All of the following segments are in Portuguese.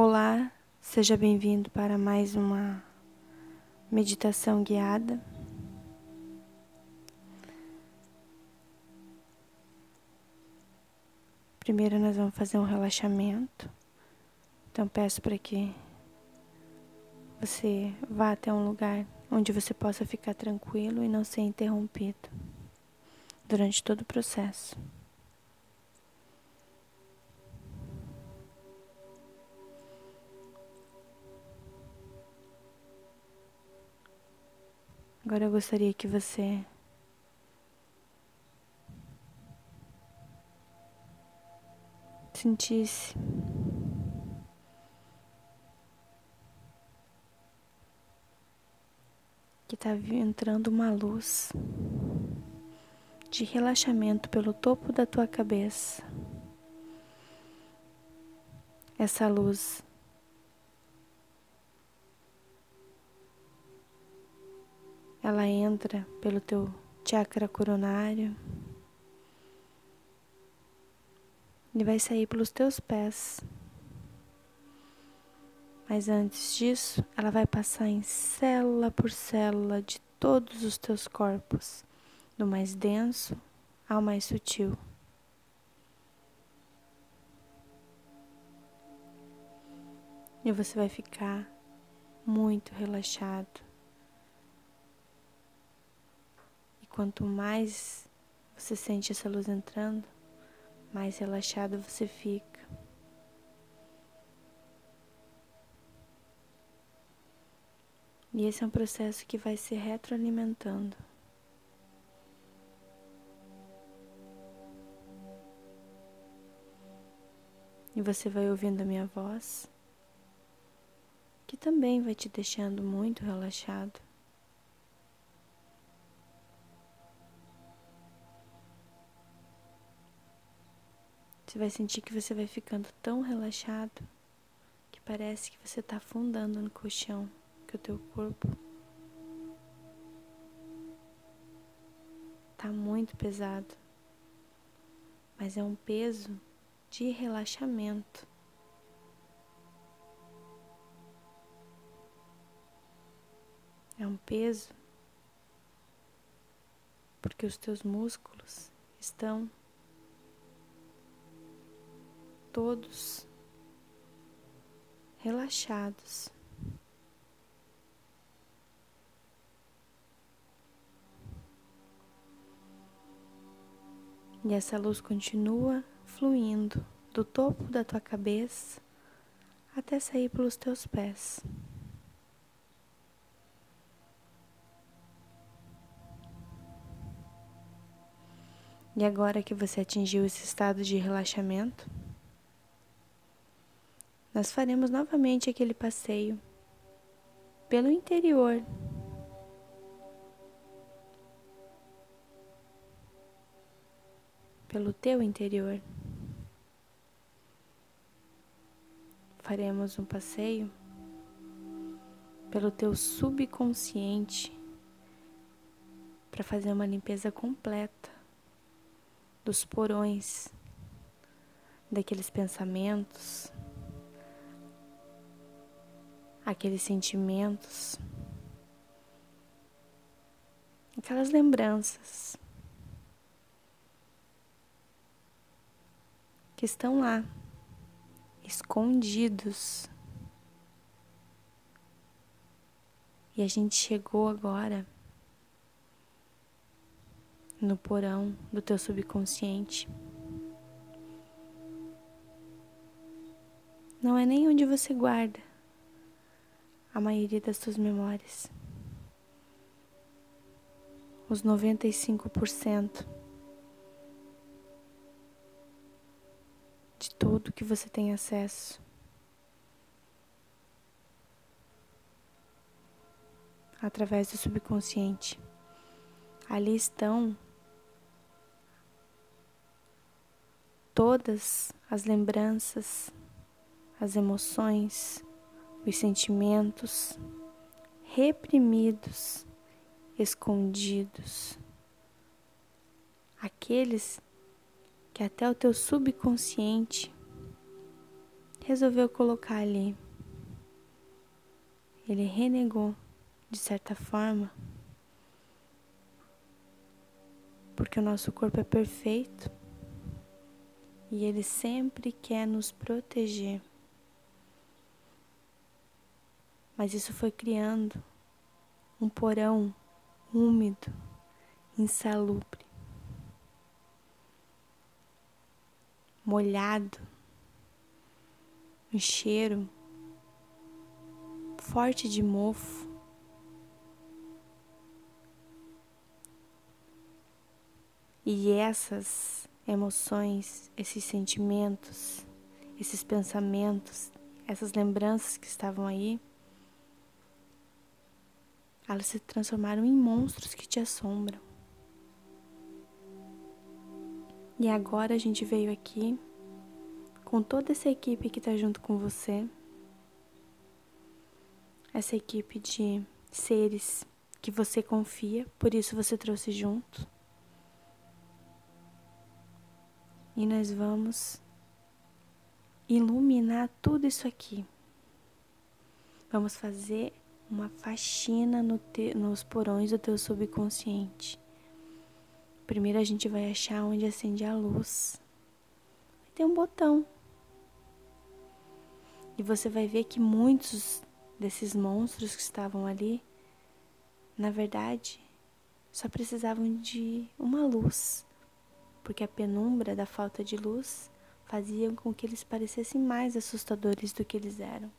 Olá, seja bem-vindo para mais uma meditação guiada. Primeiro nós vamos fazer um relaxamento. Então peço para que você vá até um lugar onde você possa ficar tranquilo e não ser interrompido durante todo o processo. Agora eu gostaria que você sentisse que está entrando uma luz de relaxamento pelo topo da tua cabeça. Essa luz ela entra pelo teu chakra coronário e vai sair pelos teus pés. Mas antes disso, ela vai passar em célula por célula de todos os teus corpos, do mais denso ao mais sutil. E você vai ficar muito relaxado. Quanto mais você sente essa luz entrando, mais relaxado você fica. E esse é um processo que vai se retroalimentando. E você vai ouvindo a minha voz, que também vai te deixando muito relaxado. Você vai sentir que você vai ficando tão relaxado que parece que você está afundando no colchão, que o teu corpo está muito pesado. Mas é um peso de relaxamento. É um peso porque os teus músculos estão todos relaxados. E essa luz continua fluindo do topo da tua cabeça até sair pelos teus pés. E agora que você atingiu esse estado de relaxamento, nós faremos novamente aquele passeio pelo interior. Pelo teu interior. Faremos um passeio pelo teu subconsciente para fazer uma limpeza completa dos porões daqueles pensamentos, aqueles sentimentos, aquelas lembranças que estão lá, escondidos. E a gente chegou agora no porão do teu subconsciente. Não é nem onde você guarda, a maioria das suas memórias. Os 95% de tudo que você tem acesso. Através do subconsciente. Ali estão todas as lembranças, as emoções, os sentimentos reprimidos, escondidos, aqueles que até o teu subconsciente resolveu colocar ali. Ele renegou, de certa forma, porque o nosso corpo é perfeito e ele sempre quer nos proteger. Mas isso foi criando um porão úmido, insalubre, molhado, um cheiro forte de mofo. E essas emoções, esses sentimentos, esses pensamentos, essas lembranças que estavam aí, elas se transformaram em monstros que te assombram. E agora a gente veio aqui com toda essa equipe que está junto com você, essa equipe de seres que você confia, por isso você trouxe junto. E nós vamos iluminar tudo isso aqui. Vamos fazer uma faxina no te, nos porões do teu subconsciente. Primeiro a gente vai achar onde acende a luz. Tem um botão. E você vai ver que muitos desses monstros que estavam ali, na verdade, só precisavam de uma luz, porque a penumbra da falta de luz fazia com que eles parecessem mais assustadores do que eles eram.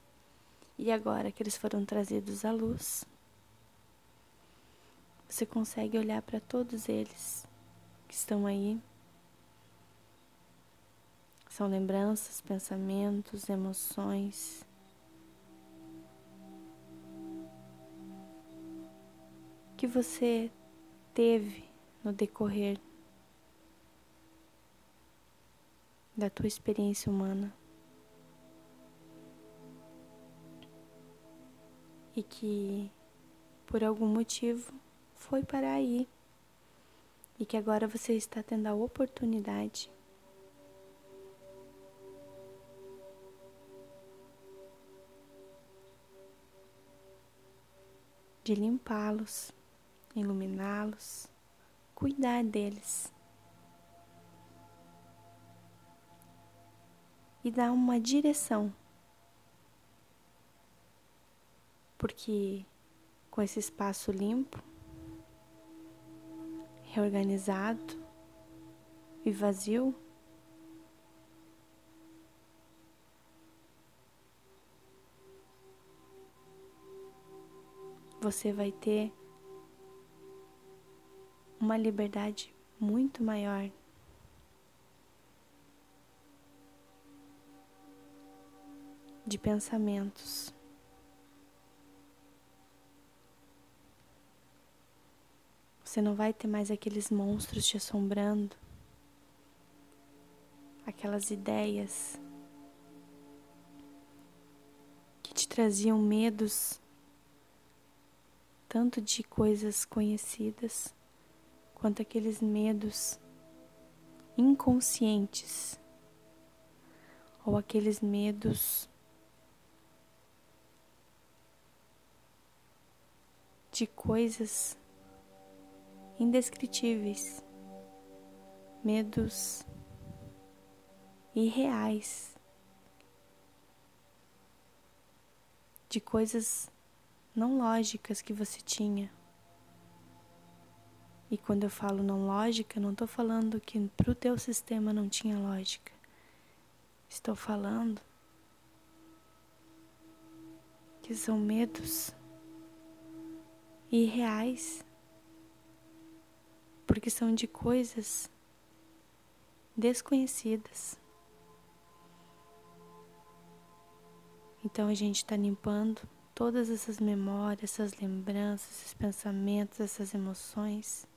E agora que eles foram trazidos à luz, você consegue olhar para todos eles que estão aí. São lembranças, pensamentos, emoções. Que você teve no decorrer da tua experiência humana. E que por algum motivo foi para aí. E que agora você está tendo a oportunidade de limpá-los, iluminá-los, cuidar deles. E dar uma direção porque com esse espaço limpo, reorganizado e vazio, você vai ter uma liberdade muito maior. De pensamentos. Você não vai ter mais aqueles monstros te assombrando, aquelas ideias que te traziam medos, tanto de coisas conhecidas, quanto aqueles medos inconscientes, ou aqueles medos de coisas indescritíveis, medos irreais de coisas não lógicas que você tinha. E quando eu falo não lógica, não estou falando que para o teu sistema não tinha lógica. Estou falando que são medos irreais porque são de coisas desconhecidas. Então a gente está limpando todas essas memórias, essas lembranças, esses pensamentos, essas emoções.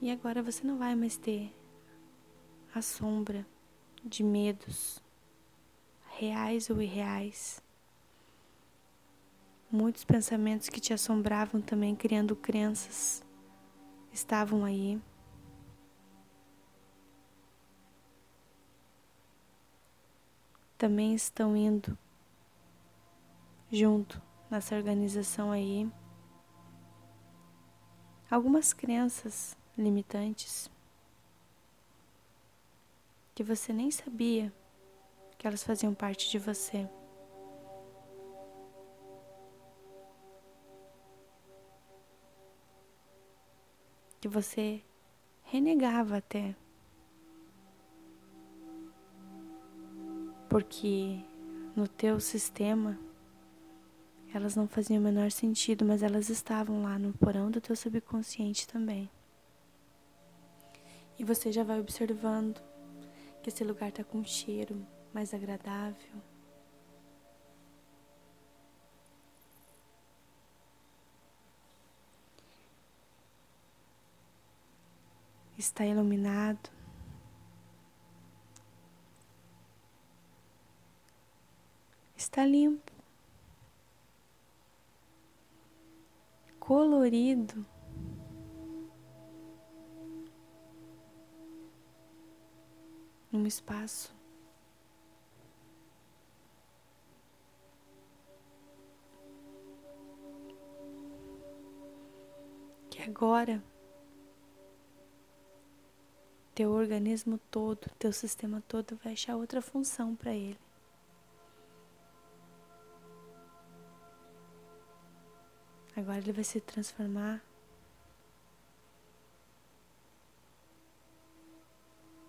E agora você não vai mais ter a sombra de medos reais ou irreais Muitos pensamentos que te assombravam também, criando crenças, estavam aí. também estão indo junto nessa organização aí. Algumas crenças limitantes que você nem sabia que elas faziam parte de você. Que você renegava até. Porque no teu sistema elas não faziam o menor sentido, mas elas estavam lá no porão do teu subconsciente também. E você já vai observando que esse lugar está com um cheiro mais agradável. Está iluminado. Está limpo. Colorido. num espaço que agora teu organismo todo, teu sistema todo vai achar outra função para ele. Agora ele vai se transformar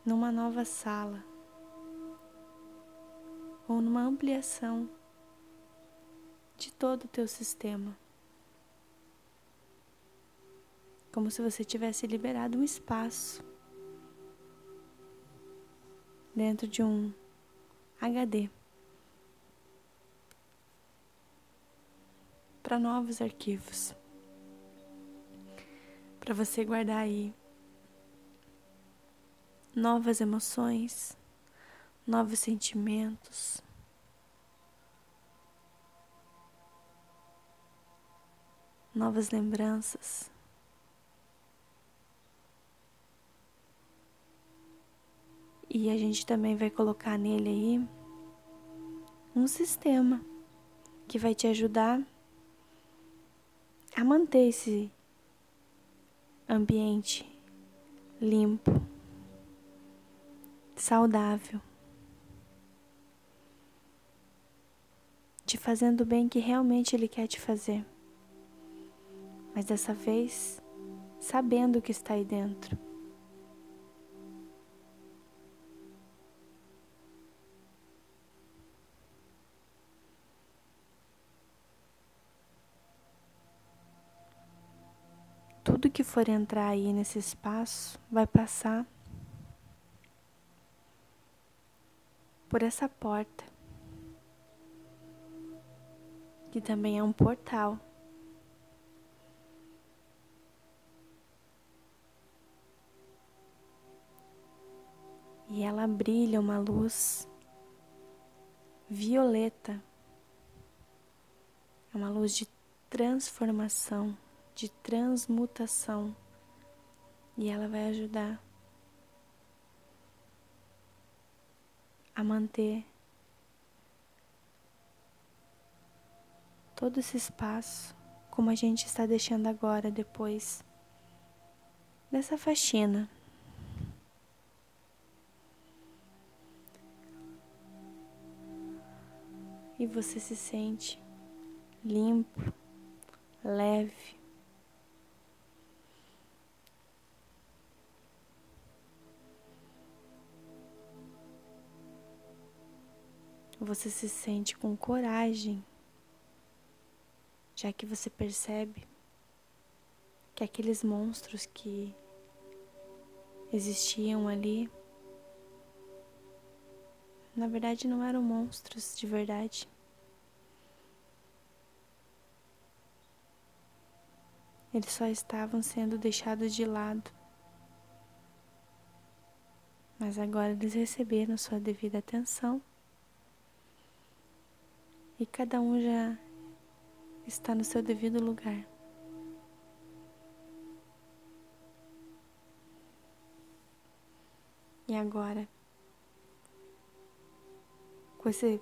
numa nova sala ou numa ampliação de todo o teu sistema. Como se você tivesse liberado um espaço dentro de um HD para novos arquivos. Para você guardar aí novas emoções, novos sentimentos. Novas lembranças. E a gente também vai colocar nele aí um sistema que vai te ajudar a manter esse ambiente limpo saudável, te fazendo o bem que realmente Ele quer te fazer, mas dessa vez sabendo o que está aí dentro. Tudo que for entrar aí nesse espaço vai passar por essa porta, que também é um portal. E ela brilha uma luz violeta. É uma luz de transformação, de transmutação. E ela vai ajudar a manter todo esse espaço como a gente está deixando agora depois dessa faxina. E você se sente limpo, leve, você se sente com coragem, já que você percebe que aqueles monstros que existiam ali, na verdade não eram monstros de verdade. Eles só estavam sendo deixados de lado. Mas agora eles receberam sua devida atenção e cada um já está no seu devido lugar. E agora, com esse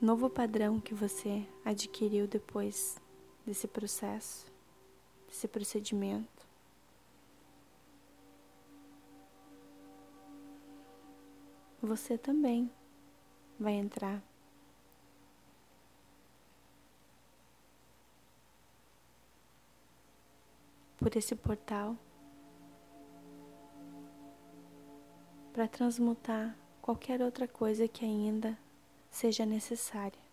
novo padrão que você adquiriu depois desse processo, desse procedimento. Você também vai entrar por esse portal para transmutar qualquer outra coisa que ainda seja necessária.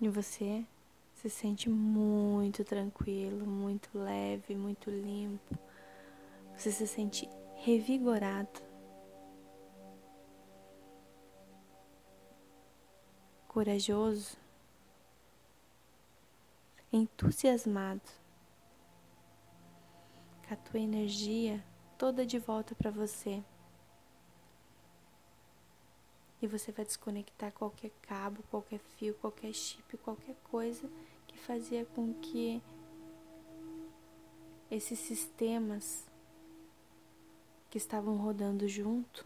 E você se sente muito tranquilo, muito leve, muito limpo. Você se sente revigorado. Corajoso entusiasmado, com a tua energia toda de volta para você. E você vai desconectar qualquer cabo, qualquer fio, qualquer chip, qualquer coisa que fazia com que esses sistemas que estavam rodando junto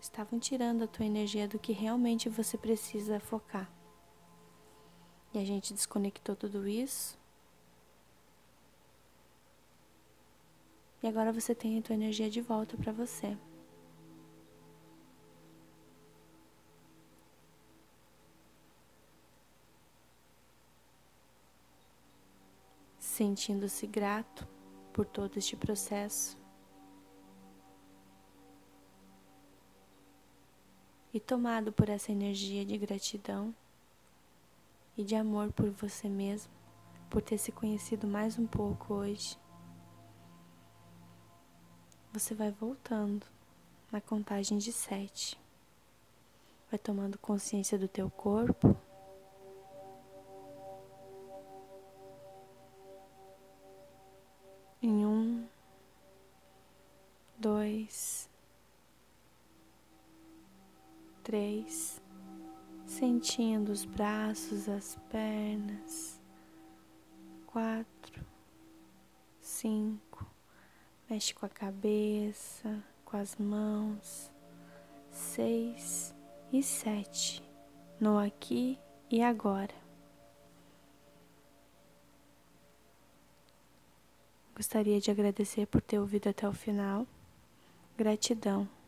estavam tirando a tua energia do que realmente você precisa focar. E a gente desconectou tudo isso. E agora você tem a tua energia de volta para você. Sentindo-se grato por todo este processo. E tomado por essa energia de gratidão e de amor por você mesmo, por ter se conhecido mais um pouco hoje. Você vai voltando na contagem de sete. Vai tomando consciência do teu corpo. Em um, dois, três sentindo os braços, as pernas. Quatro, cinco, mexe com a cabeça, com as mãos. Seis e sete, no aqui e agora. Gostaria de agradecer por ter ouvido até o final. Gratidão.